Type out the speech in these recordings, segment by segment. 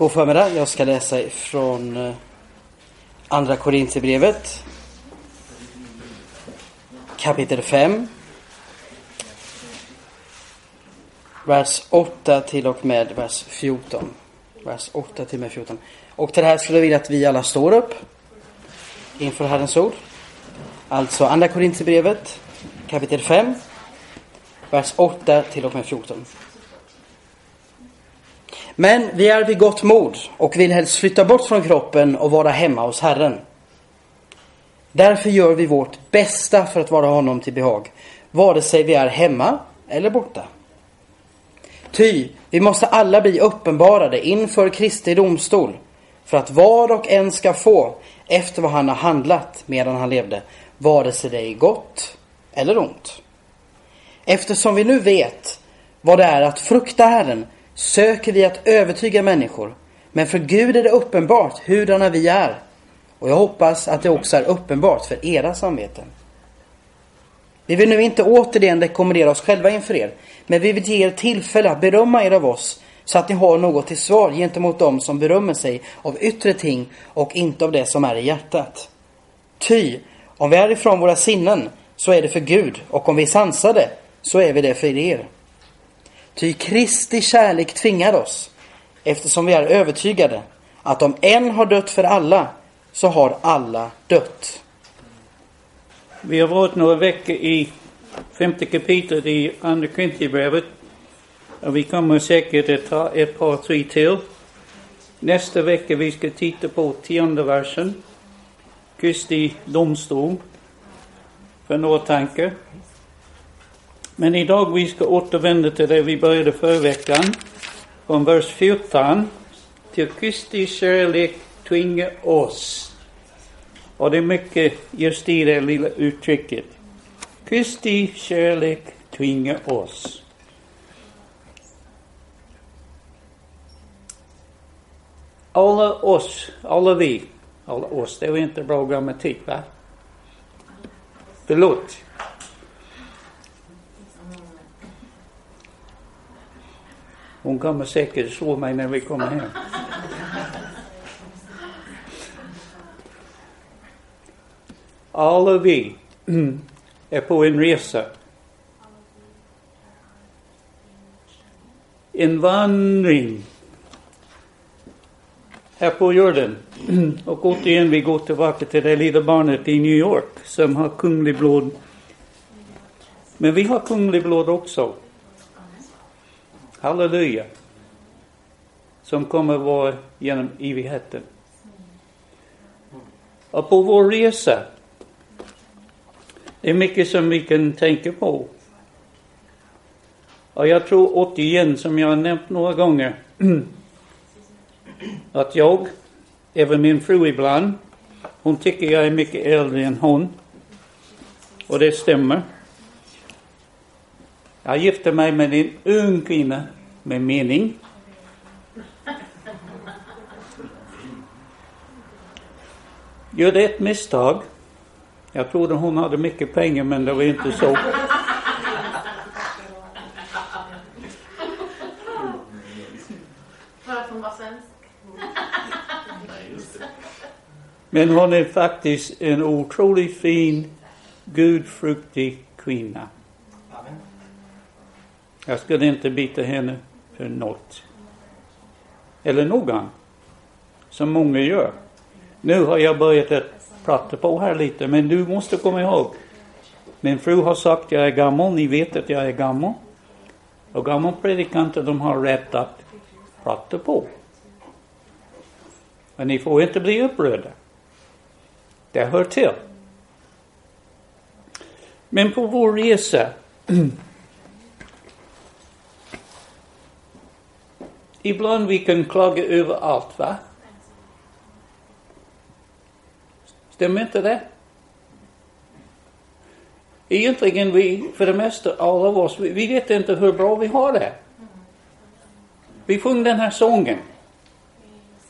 God förmiddag. Jag ska läsa från eh, Andra Korinthierbrevet. Kapitel 5. Vers 8 till och med vers 14. Vers 8 till och med 14. Och till det här skulle jag vilja att vi alla står upp inför Herrens ord. Alltså Andra Korinthierbrevet kapitel 5. Vers 8 till och med 14. Men vi är vid gott mod och vill helst flytta bort från kroppen och vara hemma hos Herren. Därför gör vi vårt bästa för att vara honom till behag, vare sig vi är hemma eller borta. Ty, vi måste alla bli uppenbarade inför Kristi domstol, för att var och en ska få efter vad han har handlat medan han levde, vare sig det är gott eller ont. Eftersom vi nu vet vad det är att frukta Herren, söker vi att övertyga människor. Men för Gud är det uppenbart hurdana vi är. Och jag hoppas att det också är uppenbart för era samveten. Vi vill nu inte återigen rekommendera oss själva inför er, men vi vill ge er tillfälle att berömma er av oss så att ni har något till svar gentemot dem som berömmer sig av yttre ting och inte av det som är i hjärtat. Ty, om vi är ifrån våra sinnen så är det för Gud och om vi är sansade så är vi det för er. Ty Kristi kärlek tvingar oss, eftersom vi är övertygade att om en har dött för alla, så har alla dött. Vi har varit några veckor i femte kapitlet i Andra Korinthierbrevet. Och vi kommer säkert att ta ett par, tre till. Nästa vecka vi ska titta på tionde versen. Kristi domstol. För några tankar. Men idag vi ska återvända till det vi började förra veckan. Från vers 14. Till Kristi kärlek tvinga oss. Och det är mycket just i det lilla uttrycket. Kristi kärlek tvinga oss. Alla oss, alla vi, alla oss, det var inte bra grammatik va? Förlåt. Hon kommer säkert slå mig när vi kommer hem. Alla vi är på en resa. En vandring här på jorden. Och återigen, vi går tillbaka till det lilla barnet i New York som har kunglig blod. Men vi har kunglig blod också. Halleluja. Som kommer vara genom evigheten. Och på vår resa, det är mycket som vi kan tänka på. Och jag tror återigen, som jag har nämnt några gånger, att jag, även min fru ibland, hon tycker jag är mycket äldre än hon. Och det stämmer. Jag gifte mig med en ung kvinna med mening. Gjorde ett misstag. Jag trodde hon hade mycket pengar men det var inte så. Men hon är faktiskt en otroligt fin, gudfruktig kvinna. Jag skulle inte bita henne för något. Eller någon. Som många gör. Nu har jag börjat att prata på här lite, men du måste komma ihåg. Min fru har sagt att jag är gammal, ni vet att jag är gammal. Och gamla predikanter, de har rätt att prata på. Men ni får inte bli upprörda. Det hör till. Men på vår resa Ibland vi kan klaga över allt, va? Stämmer inte det? Egentligen vi, för det mesta, alla av oss, vi, vi vet inte hur bra vi har det. Vi sjöng den här sången.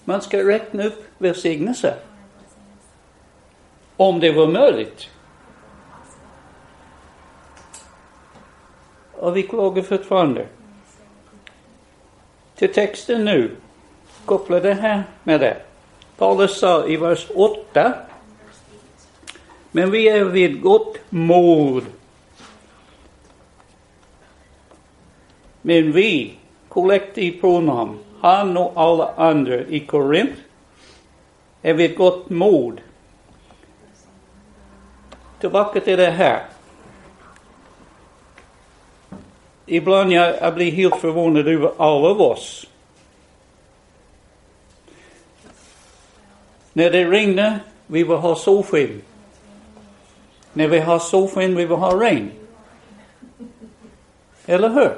Man ska räkna upp välsignelser. Om det var möjligt. Och vi klagar fortfarande. Till texten nu. koppla det här med det. Paulus sa i vers 8. Men vi är vid gott mod. Men vi, kollektiv pronomen, han och alla andra i Korint, är vid gott mod. Tillbaka till det här. Ibland jag, jag blir helt förvånad över alla av oss. När det regnar, vi vill ha solsken. När vi har solsken, vi vill ha regn. Eller hur?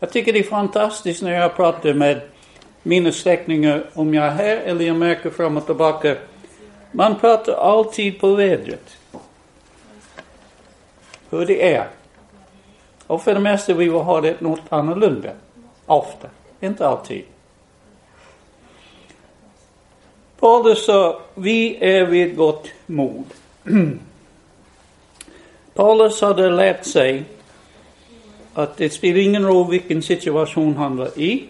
Jag tycker det är fantastiskt när jag pratar med mina släktingar, om jag är här eller jag märker fram och tillbaka. Man pratar alltid på vädret. Hur det är. Och för det mesta vi vill ha det något annorlunda. Ofta. Inte alltid. Paulus sa, vi är vid gott mod. Paulus hade lärt sig att det spelar ingen roll vilken situation han var i.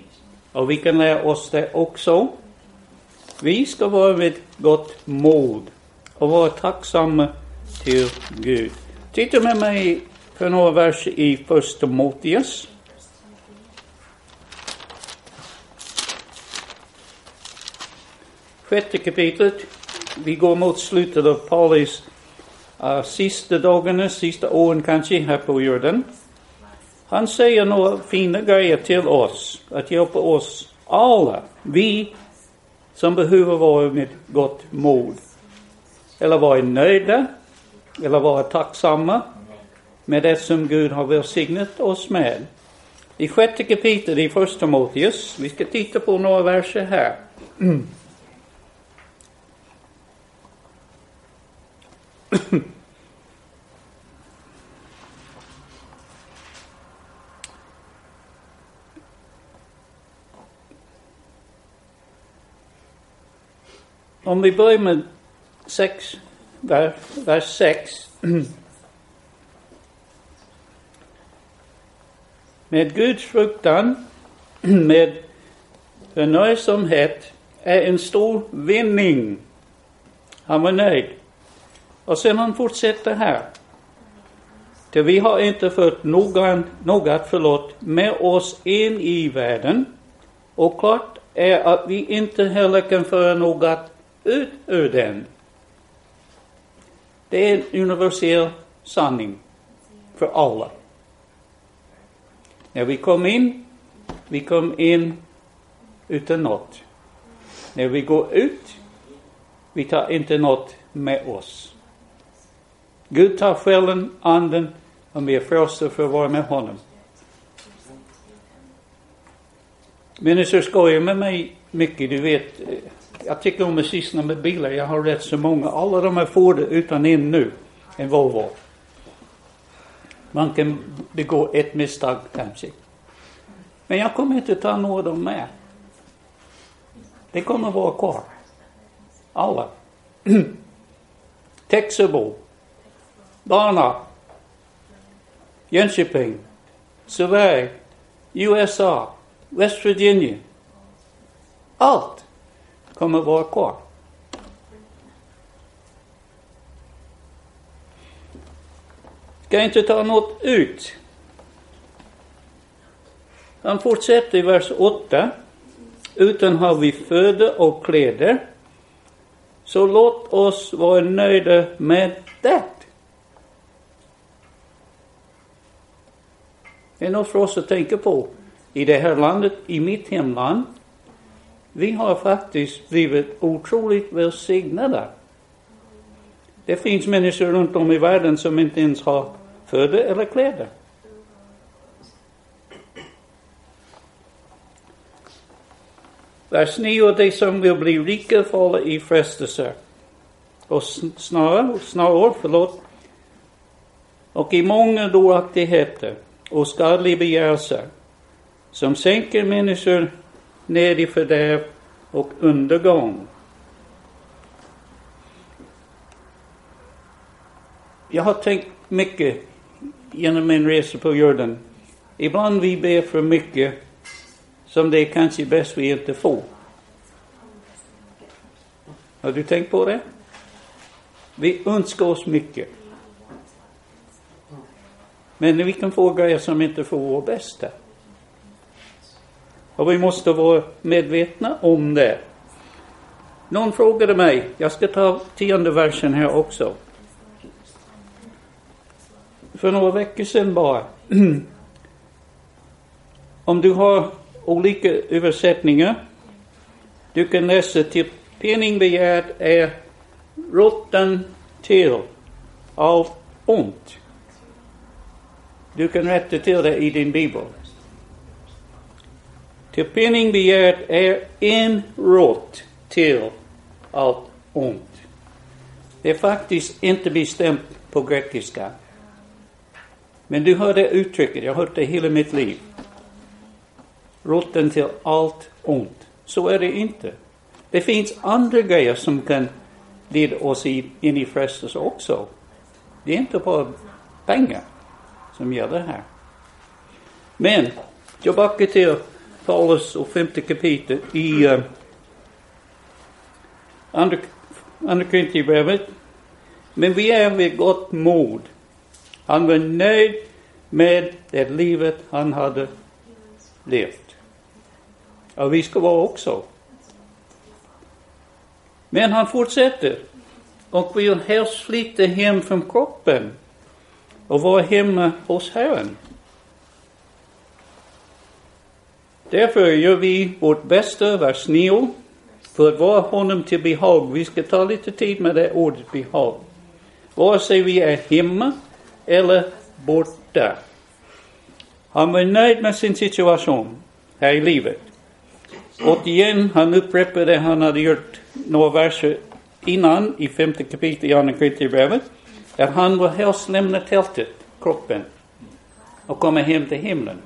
Och vi kan lära oss det också. Vi ska vara vid gott mod och vara tacksamma till Gud. Titta med mig för några verser i Första Timoteus. Sjätte kapitlet. Vi går mot slutet av Paulus uh, sista dagarna, sista åren kanske här på jorden. Han säger några fina grejer till oss, att hjälpa oss alla, vi som behöver vara med gott mod. Eller vara nöjda, eller vara tacksamma med det som Gud har välsignat oss med. I sjätte kapitlet i första Timoteus, vi ska titta på några verser här. Om vi börjar med sex, vers, vers 6. Med Guds fruktan, med förnöjsamhet, är en stor vinning. Han var nöjd. Och sen han fortsätter här. Till vi har inte fört någon, något förlåt med oss in i världen. Och klart är att vi inte heller kan föra något ut ur den. Det är en universell sanning för alla. När vi kom in, vi kom in utan något. När vi går ut, vi tar inte något med oss. Gud tar själen, anden, och vi är frälsta för att vara med honom. Människor skojar med mig mycket, du vet. Eh, jag tycker om att syssla med bilar, jag har rätt så många. Alla de här Ford utan en nu, en Volvo. Man kan begå ett misstag kanske. Men jag kommer inte ta några av dem med. Det kommer vara kvar. Alla. Texabo, Dana. Jönköping, Sverige, USA, West Virginia. Allt kommer vara kvar. Ska inte ta något ut. Han fortsätter i vers 8. Utan har vi föda och kläder. Så låt oss vara nöjda med det. Det är något för oss att tänka på. I det här landet, i mitt hemland, vi har faktiskt blivit otroligt välsignade. Det finns människor runt om i världen som inte ens har föda eller kläder. Vers 9. De som vill bli rika faller i frestelser och snarare, snarare, förlåt, och i många dåraktigheter och skadliga begärelser som sänker människor ned i fördärv och undergång. Jag har tänkt mycket genom min resa på jorden. Ibland vi ber för mycket som det är kanske bäst vi inte får. Har du tänkt på det? Vi önskar oss mycket. Men vi kan få grejer som inte får vår bästa. Och vi måste vara medvetna om det. Någon frågade mig, jag ska ta tionde versen här också. För några veckor sedan bara. Om du har olika översättningar. Du kan läsa till penningbegäret är roten till allt ont. Du kan rätta till det i din bibel. Till penningbegäret är en rot till allt ont. Det är faktiskt inte bestämt på grekiska. Men du hör det uttrycket, jag har hört det hela mitt liv. Roten till allt ont. Så är det inte. Det finns andra grejer som kan leda oss in i frestelse också. Det är inte bara pengar som gäller här. Men tillbaka till Paulus och femte kapitlet i uh, andra, andra Korinthierbrevet. Men vi är vid gott mod. Han var nöjd med det livet han hade levt. Och vi ska vara också. Men han fortsätter och vill helst flytta hem från kroppen och vara hemma hos Herren. Därför gör vi vårt bästa, vers 9, för att vara honom till behag. Vi ska ta lite tid med det ordet behag. Vare sig vi är hemma eller borta. Han var nöjd med sin situation här i livet. Och igen, han upprepade det han hade gjort några verser innan i femte kapitlet i Andra Korinthierbrevet. Att han vill helst lämna tältet, kroppen, och komma hem till himlen.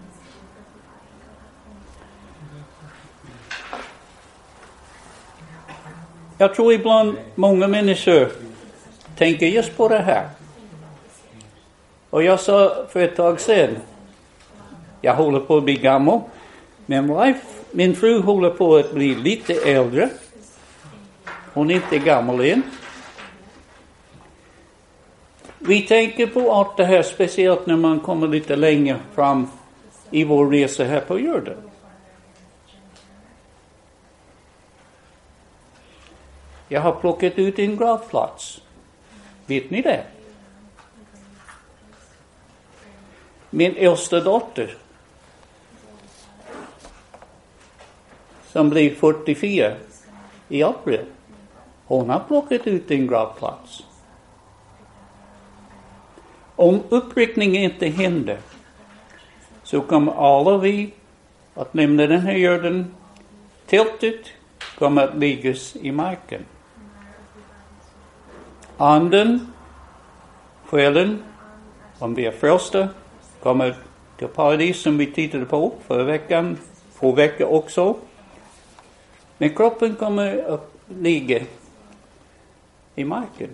Jag tror ibland många människor tänker just på det här. Och jag sa för ett tag sedan, jag håller på att bli gammal, men wife, min fru håller på att bli lite äldre. Hon är inte gammal än. Vi tänker på allt det här, speciellt när man kommer lite längre fram i vår resa här på jorden. Jag har plockat ut en gravplats. Vet ni det? Min äldsta dotter som blir 44 i april. Hon har plockat ut en gravplats. Om uppryckningen inte händer så kommer alla vi att lämna den här jorden. Tältet kommer att liggas i marken. Anden, själen, om vi är frälsta, kommer till paradis som vi tittade på förra veckan, två veckor också. Men kroppen kommer att ligga i marken.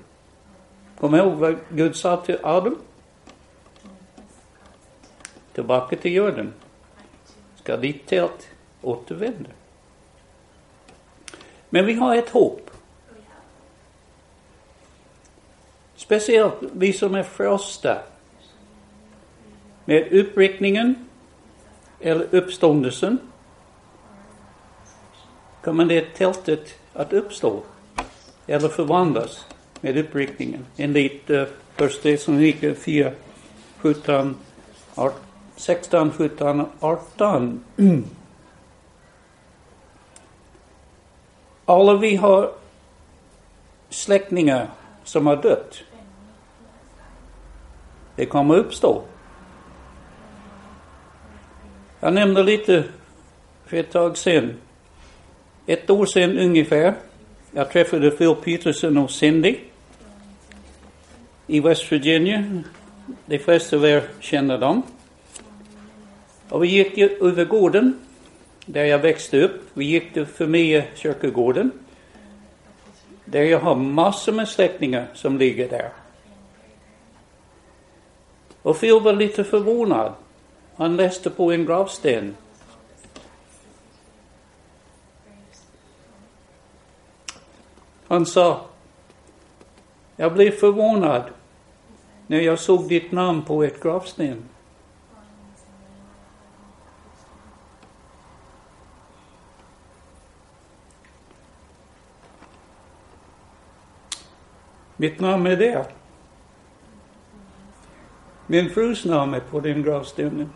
Kom ihåg vad Gud sa till Adam? Tillbaka till jorden. Ska ditt tält återvända. Men vi har ett hopp. Speciellt vi som är frosta. Med uppräckningen eller uppståndelsen kommer det tältet att uppstå eller förvandlas med uppriktningen enligt uh, Första Thessaloniker 4, 17, 16, 17, 18. Alla vi har släktingar som har dött. Det kommer uppstå. Jag nämnde lite för ett tag sedan ett år sedan ungefär. Jag träffade Phil Peterson och Cindy i West Virginia. De flesta av er känner dem. Och vi gick över gården där jag växte upp. Vi gick till familjekyrkogården. kyrkogården. Där jag har massor med släktingar som ligger där. Och Phil var lite förvånad. Han läste på en gravsten. Han sa, jag blev förvånad när jag såg ditt namn på ett gravsten. Mitt namn är där. Min frus namn är på den gravstenen.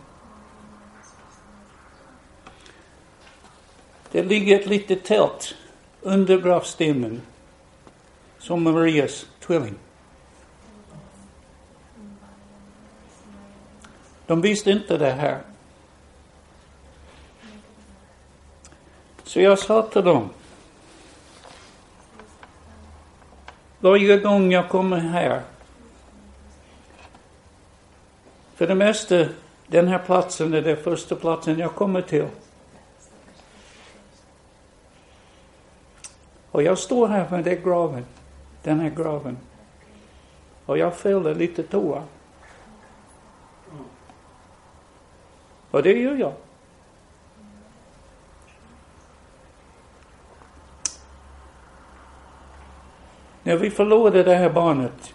Det ligger ett litet tält under gravstenen som Marias tvilling. De visste inte det här. Så jag sa till dem. Varje gång jag kommer här. För det mesta, den här platsen är den första platsen jag kommer till. Och jag står här med den graven, den här graven. Och jag fäller lite tårar. Och det gör jag. När vi förlorade det här barnet.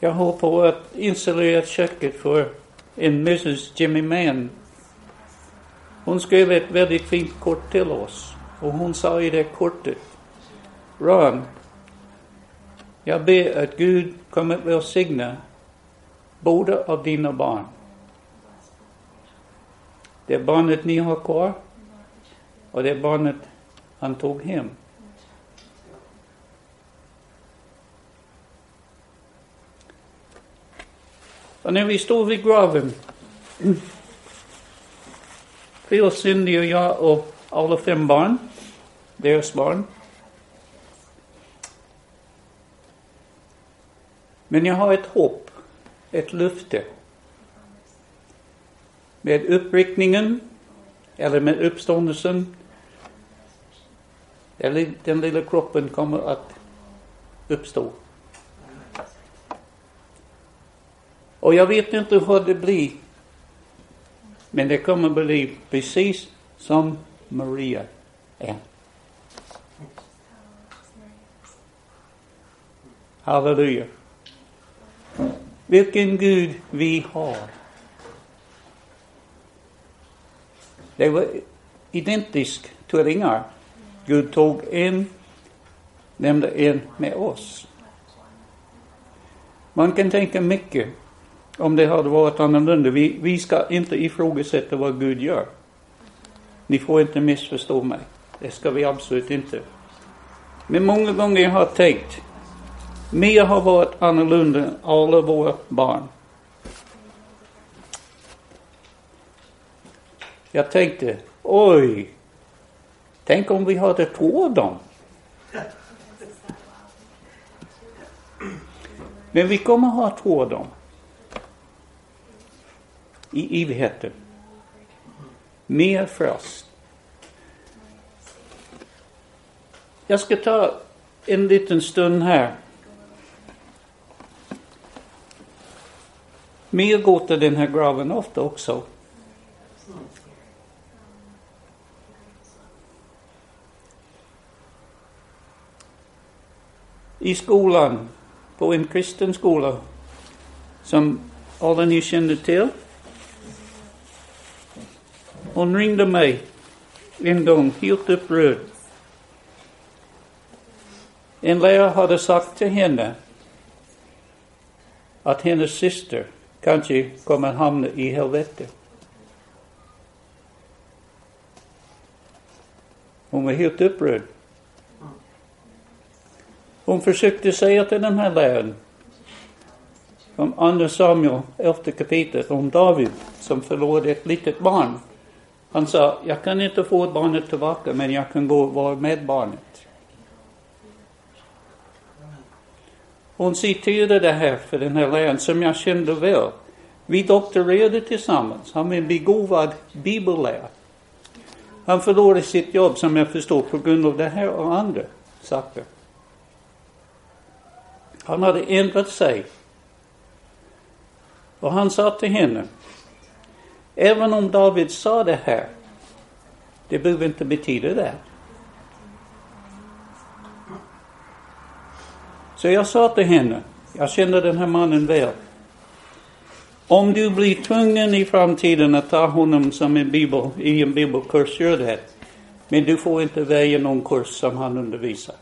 Jag höll på att installera köket för en Mrs Jimmy Mann. Hon skrev ett väldigt fint kort till oss. Och hon sa i det kortet. Ron, jag ber att Gud kommer att välsigna båda av dina barn. Det barnet ni har kvar och det barnet han tog hem. Och när vi stod vid graven, Phil, Cindy och jag och alla fem barn, deras barn. Men jag har ett hopp, ett löfte. Med uppryckningen, eller med uppståndelsen, den lilla kroppen kommer att uppstå. Och jag vet inte hur det blir. Men det kommer bli precis som Maria är. Halleluja. Vilken Gud vi har. Det var identiskt tvillingar. Gud tog en, nämnde en med oss. Man kan tänka mycket om det hade varit annorlunda. Vi, vi ska inte ifrågasätta vad Gud gör. Ni får inte missförstå mig. Det ska vi absolut inte. Men många gånger jag har tänkt, Mia har varit annorlunda än alla våra barn. Jag tänkte, oj, tänk om vi hade två av dem. Men vi kommer ha två av dem. I evigheten. Mer frost. Jag ska ta en liten stund här. Mer går till den här graven ofta också. I skolan, på en kristen skola, som alla ni känner till, hon ringde mig en gång helt upprörd. En lärare hade sagt till henne att hennes syster kanske kommer hamna i helvetet. Hon var helt upprörd. Hon försökte säga till den här läraren om andra Samuel, elfte kapitlet, om David som förlorade ett litet barn. Han sa, jag kan inte få barnet tillbaka men jag kan gå och vara med barnet. Hon citerade det här för den här läraren som jag kände väl. Vi doktorerade tillsammans. Han var en begåvad bibellärare. Han förlorade sitt jobb som jag förstår på grund av det här och andra saker. Han hade ändrat sig. Och han sa till henne, Även om David sa det här, det behöver inte betyda det. Så jag sa till henne, jag känner den här mannen väl. Om du blir tvungen i framtiden att ta honom som en bibel, i en bibelkurs, gör det. Men du får inte välja någon kurs som han undervisar.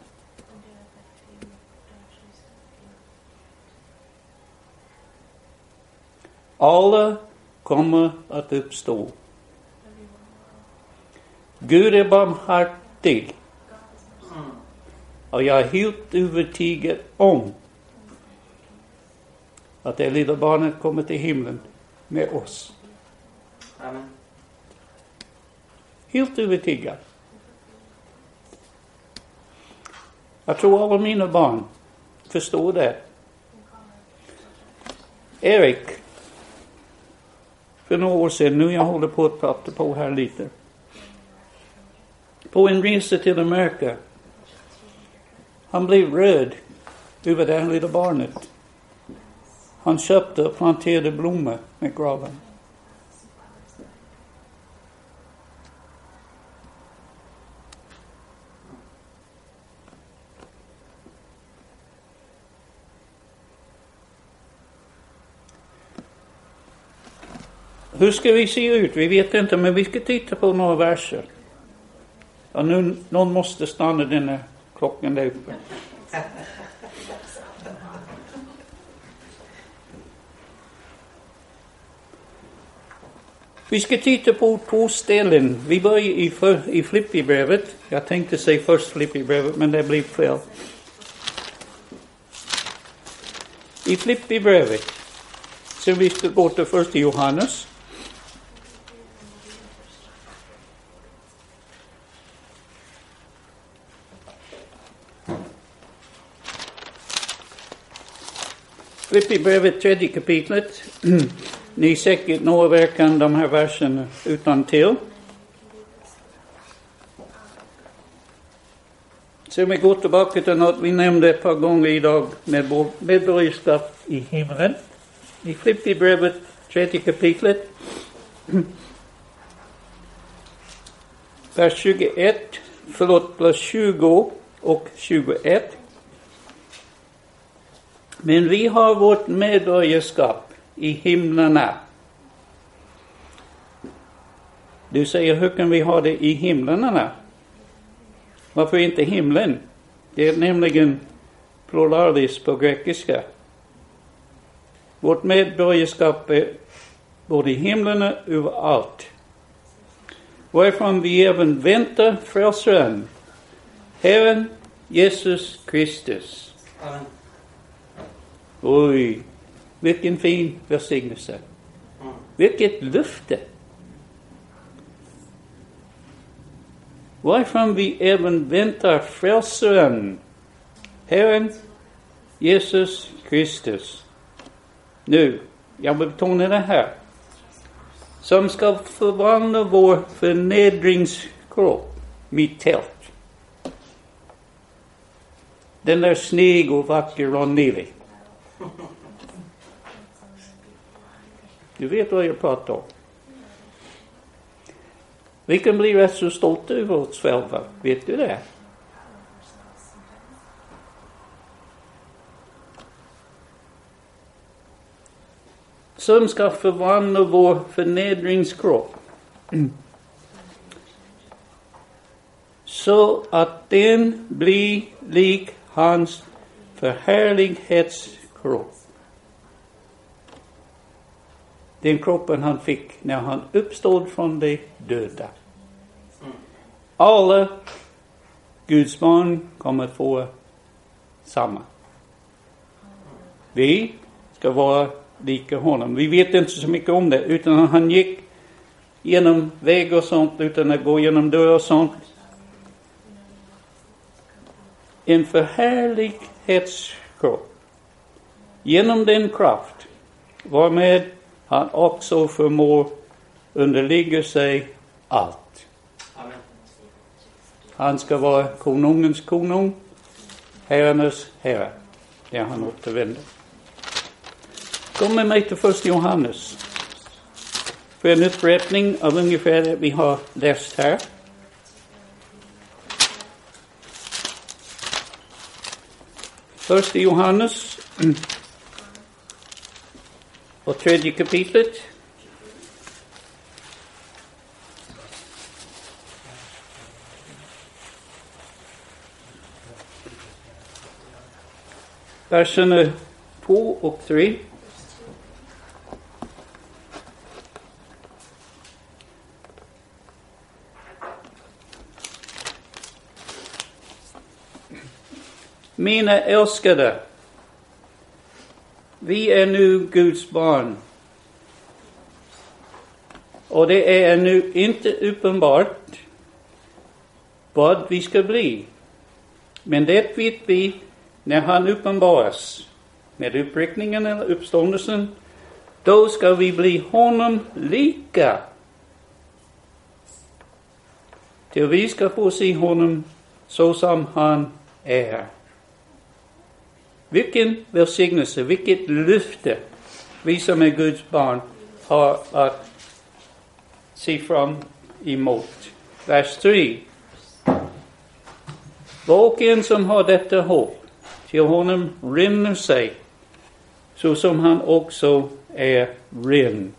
Alla kommer att uppstå. Gud är barmhärtig. Och jag är helt övertygad om att det lilla barnet kommer till himlen med oss. Amen. Helt övertygad. Jag tror alla mina barn förstår det. Erik, för några år sedan, nu jag håller på att prata på här lite. På en resa till Amerika. Han blev röd över det här lilla barnet. Han köpte och planterade blommor med graven. Hur ska vi se ut? Vi vet inte, men vi ska titta på några verser. Ja, nu, någon måste stanna den här klockan där uppe. Vi ska titta på två ställen. Vi börjar i, i Flippibrevet. Jag tänkte säga först Flippibrevet, men det blev fel. I Flippibrevet. så vi ska gå till första Johannes. Filipperbrevet, tredje kapitlet. Ni säkert några verkan de här verserna utan till. Så vi går tillbaka till något vi nämnde ett par gånger idag med medborgarskap i himlen. I Filipperbrevet, tredje kapitlet. Vers 21, förlåt, vers 20 och 21. Men vi har vårt medborgarskap i himlarna. Du säger, hur kan vi ha det i himlarna? Varför inte himlen? Det är nämligen pluralis på grekiska. Vårt medborgarskap är både i himlarna och överallt. Varifrån vi även väntar frälsaren, Herren Jesus Kristus. Amen. Oj, vilken fin välsignelse. Vilket löfte. Varifrån vi även väntar frälsaren, Herren Jesus Kristus. Nu, jag vill betona det här. Som ska förvandla vår förnedringskropp, mitt tält. Den är snygg och vacker och nylig. Du vet vad jag pratar om. Vi kan bli rätt så stolta över oss själva. Vet du det? Som ska förvandla vår förnedringskropp. Så att den blir lik hans förhärlighets kropp. Den kroppen han fick när han uppstod från de döda. Alla Guds barn kommer att få samma. Vi ska vara lika honom. Vi vet inte så mycket om det, utan han gick genom väg och sånt, utan att gå genom dörr och sånt. En förhärlighetskropp. Genom den kraft varmed han också förmår underligga sig allt. Han ska vara konungens konung, herrarnas herre, när han återvänder. Kom med mig till första Johannes. För en upprepning av ungefär det vi har läst här. Första Johannes och tredje kapitlet. Verserna två och tre. Mina älskade, vi är nu Guds barn. Och det är ännu inte uppenbart vad vi ska bli. Men det vet vi när han uppenbaras med uppräckningen eller uppståndelsen. Då ska vi bli honom lika. Till vi ska få se honom så som han är. Vilken välsignelse, vilket löfte vi som är Guds barn har att se fram emot. Vers 3. Var och en som har detta hopp, till honom rinner sig, så som han också är ren.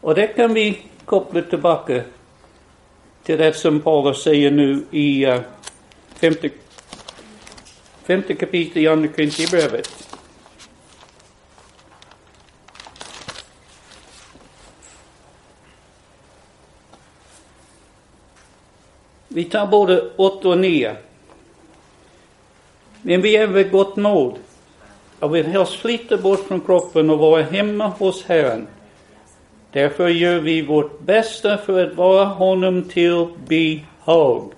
Och det kan vi koppla tillbaka till det som Paulus säger nu i uh, femte femte kapitlet i Andra Korinthierbrevet. Vi tar både 8 och 9. Men vi är vid gott mod och vill helst flytta bort från kroppen och vara hemma hos Herren. Därför gör vi vårt bästa för att vara honom till behag,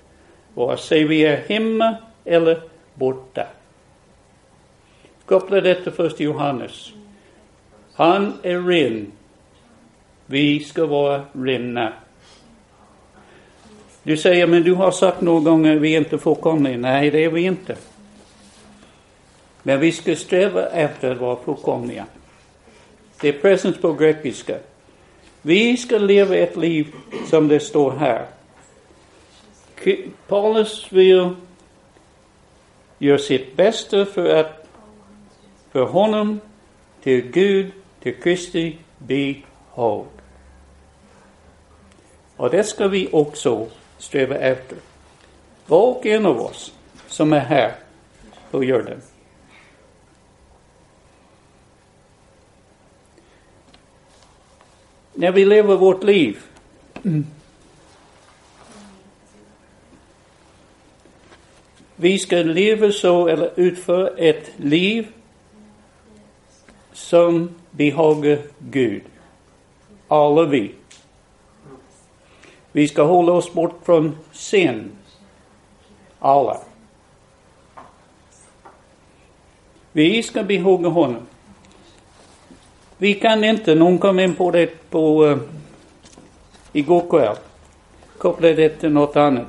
vare sig vi är hemma eller borta. Koppla detta först till Johannes. Han är ren. Vi ska vara rena. Du säger, men du har sagt några gånger vi är inte fullkomliga. Nej, det är vi inte. Men vi ska sträva efter att vara fullkomliga. Det är presens på grekiska. Vi ska leva ett liv som det står här. Paulus vill gör sitt bästa för att för honom, till Gud, till Kristi behag. Och det ska vi också sträva efter. Var och en av oss som är här på jorden. När vi lever vårt liv Vi ska leva så, eller utföra ett liv som behagar Gud. Alla vi. Vi ska hålla oss bort från sin. Alla. Vi ska behaga honom. Vi kan inte, någon kom in på det på uh, igår kväll, koppla det till något annat.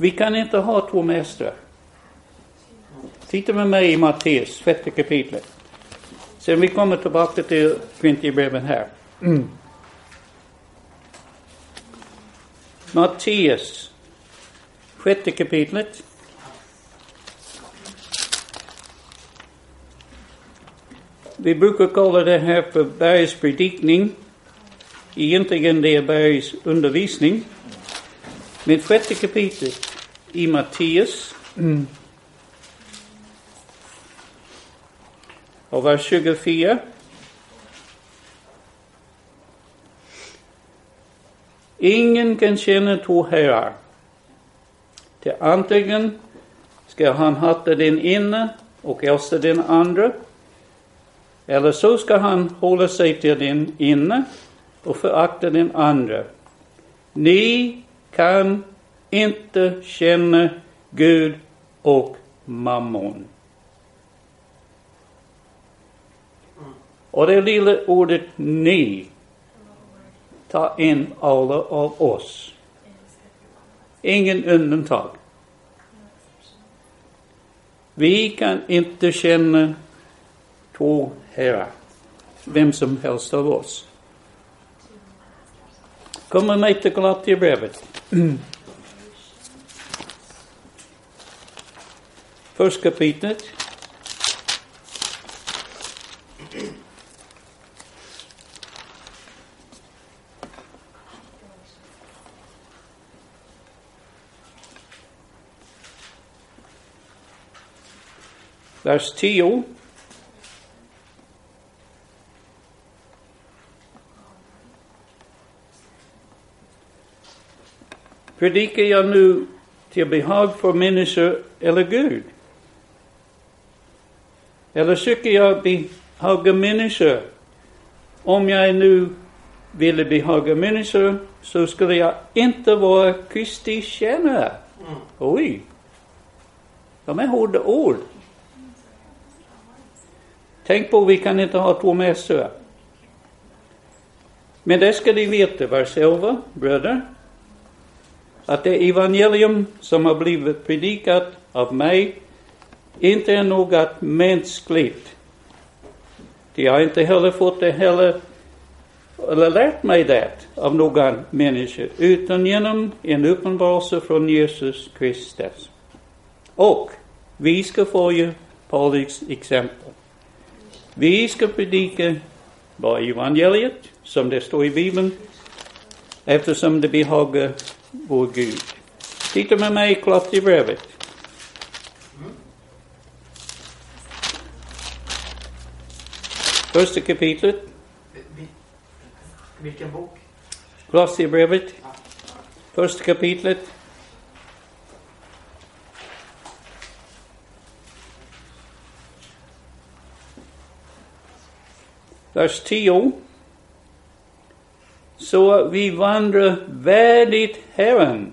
Vi kan inte ha två mästare. Titta med mig i Matteus, sjätte kapitlet. Sen vi kommer tillbaka till Korintierbrevet här. Mm. Matteus, sjätte kapitlet. Vi brukar kalla det här för bergspredikning. Egentligen det är bergsundervisning. Men sjätte kapitlet i Matteus. Mm. Och vers 24. Ingen kan känna två herrar. Till antingen ska han hata den ena och älska den andra. Eller så ska han hålla sig till den ena och förakta den andra. Ni kan inte känner Gud och mammon. Och det lilla ordet ni tar in alla av oss. Ingen undantag. Vi kan inte känna två herrar, vem som helst av oss. Kommer med till Galaterbrevet. Första kapitlet. Vers 10. Predikar jag nu till behag för människor eller Gud? Eller söker jag behaga människor? Om jag nu ville behaga människor så skulle jag inte vara Kristi tjänare. Oj! De är hårda ord. Tänk på, vi kan inte ha två mässor. Men det ska ni veta, 11, bröder, att det evangelium som har blivit predikat av mig inte är något mänskligt. De har inte heller fått det heller, eller lärt mig det av någon människa, utan genom en uppenbarelse från Jesus Kristus. Och vi ska följa Paulus exempel. Vi ska predika bara evangeliet, som det står i Bibeln, eftersom det behagar vår Gud. Titta med mig i klotterbrevet. Första kapitlet, Vilken bok? Kolosserbrevet, första kapitlet. Vers 10. Så vi vandrar värdigt Herren,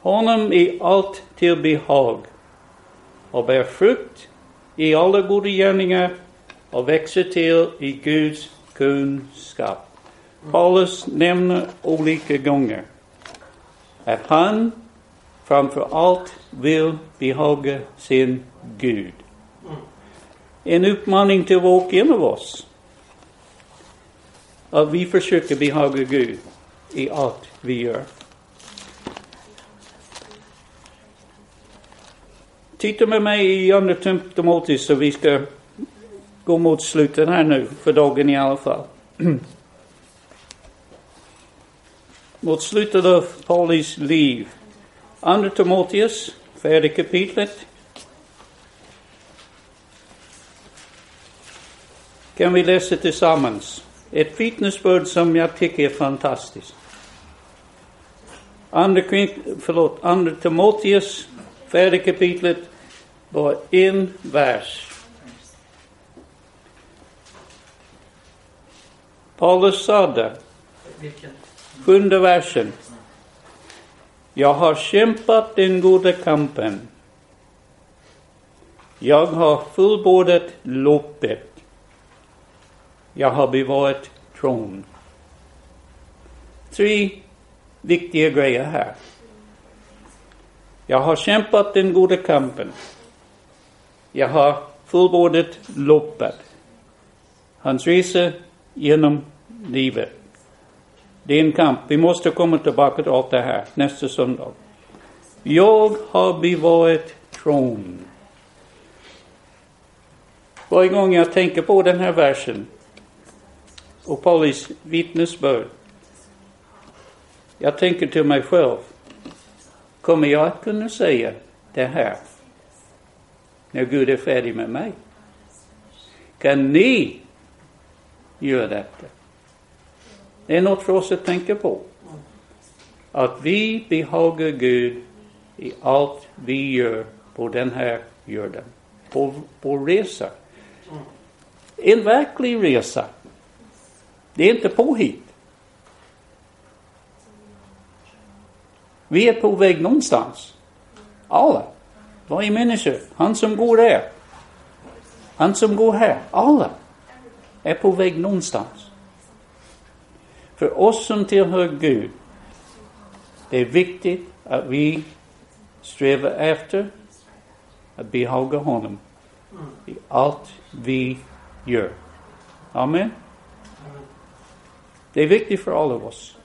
honom i allt till behag och bär frukt i alla goda gärningar och växer till i Guds kunskap. Paulus nämner olika gånger att han framför allt vill behaga sin Gud. En uppmaning till var och en av oss. Att vi försöker behaga Gud i allt vi gör. Titta med mig i Andra Timoteus så vi ska gå mot slutet här nu, för dagen i alla fall. mot slutet av Paulus liv. Andra Timoteus, fjärde kapitlet. Kan vi läsa tillsammans? Ett vittnesbörd som jag tycker är fantastiskt. Andra, förlåt, andra Timoteus, fjärde kapitlet, bara en vers. Paulus sade, sjunde versen. Jag har kämpat den goda kampen. Jag har fullbordat loppet. Jag har bevarat tron. Tre viktiga grejer här. Jag har kämpat den goda kampen. Jag har fullbordat loppet. Hans resa genom livet. Det är en kamp. Vi måste komma tillbaka till allt det här nästa söndag. Jag har bevarat tron. Varje gång jag tänker på den här versen och Paulus vittnesbörd. Jag tänker till mig själv. Kommer jag att kunna säga det här när Gud är färdig med mig? Kan ni göra detta? Det är något för oss att tänka på. Att vi behagar Gud i allt vi gör på den här jorden. På vår resa. En verklig resa. Det är inte påhitt. Vi är på väg någonstans. Alla. Varje människa. Han som går där. Han som går här. Alla är på väg någonstans. För oss som tillhör Gud, det är viktigt att vi strävar efter att behaga honom i allt vi gör. Amen. Det är viktigt för alla av oss.